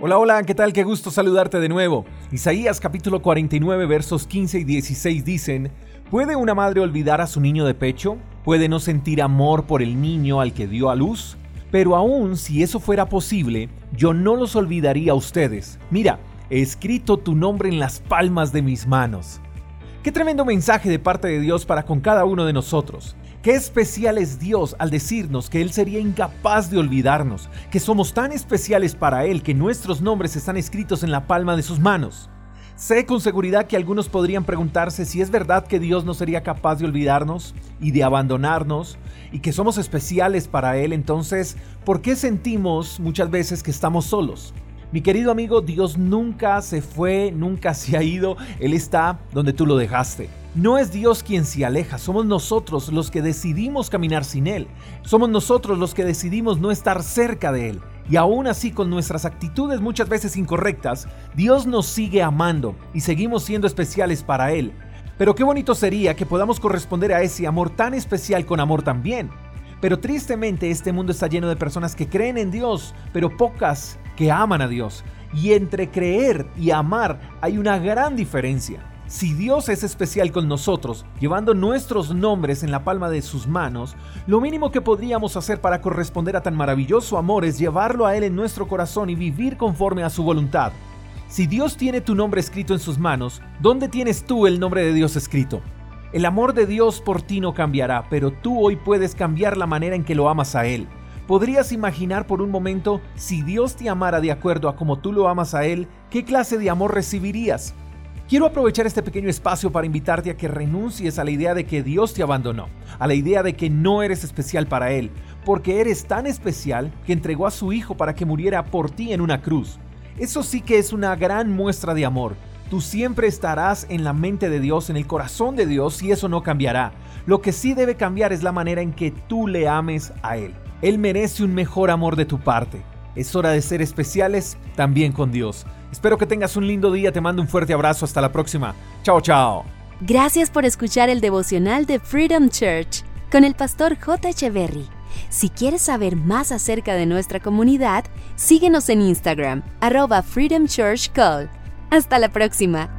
Hola, hola, ¿qué tal? Qué gusto saludarte de nuevo. Isaías capítulo 49 versos 15 y 16 dicen, ¿puede una madre olvidar a su niño de pecho? ¿Puede no sentir amor por el niño al que dio a luz? Pero aún si eso fuera posible, yo no los olvidaría a ustedes. Mira, he escrito tu nombre en las palmas de mis manos. Qué tremendo mensaje de parte de Dios para con cada uno de nosotros. Qué especial es Dios al decirnos que Él sería incapaz de olvidarnos, que somos tan especiales para Él que nuestros nombres están escritos en la palma de sus manos. Sé con seguridad que algunos podrían preguntarse si es verdad que Dios no sería capaz de olvidarnos y de abandonarnos y que somos especiales para Él, entonces, ¿por qué sentimos muchas veces que estamos solos? Mi querido amigo, Dios nunca se fue, nunca se ha ido, Él está donde tú lo dejaste. No es Dios quien se aleja, somos nosotros los que decidimos caminar sin Él. Somos nosotros los que decidimos no estar cerca de Él. Y aún así, con nuestras actitudes muchas veces incorrectas, Dios nos sigue amando y seguimos siendo especiales para Él. Pero qué bonito sería que podamos corresponder a ese amor tan especial con amor también. Pero tristemente este mundo está lleno de personas que creen en Dios, pero pocas que aman a Dios. Y entre creer y amar hay una gran diferencia. Si Dios es especial con nosotros, llevando nuestros nombres en la palma de sus manos, lo mínimo que podríamos hacer para corresponder a tan maravilloso amor es llevarlo a Él en nuestro corazón y vivir conforme a su voluntad. Si Dios tiene tu nombre escrito en sus manos, ¿dónde tienes tú el nombre de Dios escrito? El amor de Dios por ti no cambiará, pero tú hoy puedes cambiar la manera en que lo amas a Él. ¿Podrías imaginar por un momento si Dios te amara de acuerdo a como tú lo amas a Él, qué clase de amor recibirías? Quiero aprovechar este pequeño espacio para invitarte a que renuncies a la idea de que Dios te abandonó, a la idea de que no eres especial para Él, porque eres tan especial que entregó a su Hijo para que muriera por ti en una cruz. Eso sí que es una gran muestra de amor, Tú siempre estarás en la mente de Dios, en el corazón de Dios, y eso no cambiará. Lo que sí debe cambiar es la manera en que tú le ames a Él. Él merece un mejor amor de tu parte. Es hora de ser especiales también con Dios. Espero que tengas un lindo día, te mando un fuerte abrazo, hasta la próxima. Chao, chao. Gracias por escuchar el devocional de Freedom Church con el pastor J. Echeverry. Si quieres saber más acerca de nuestra comunidad, síguenos en Instagram, arroba Freedom Church Call hasta la próxima.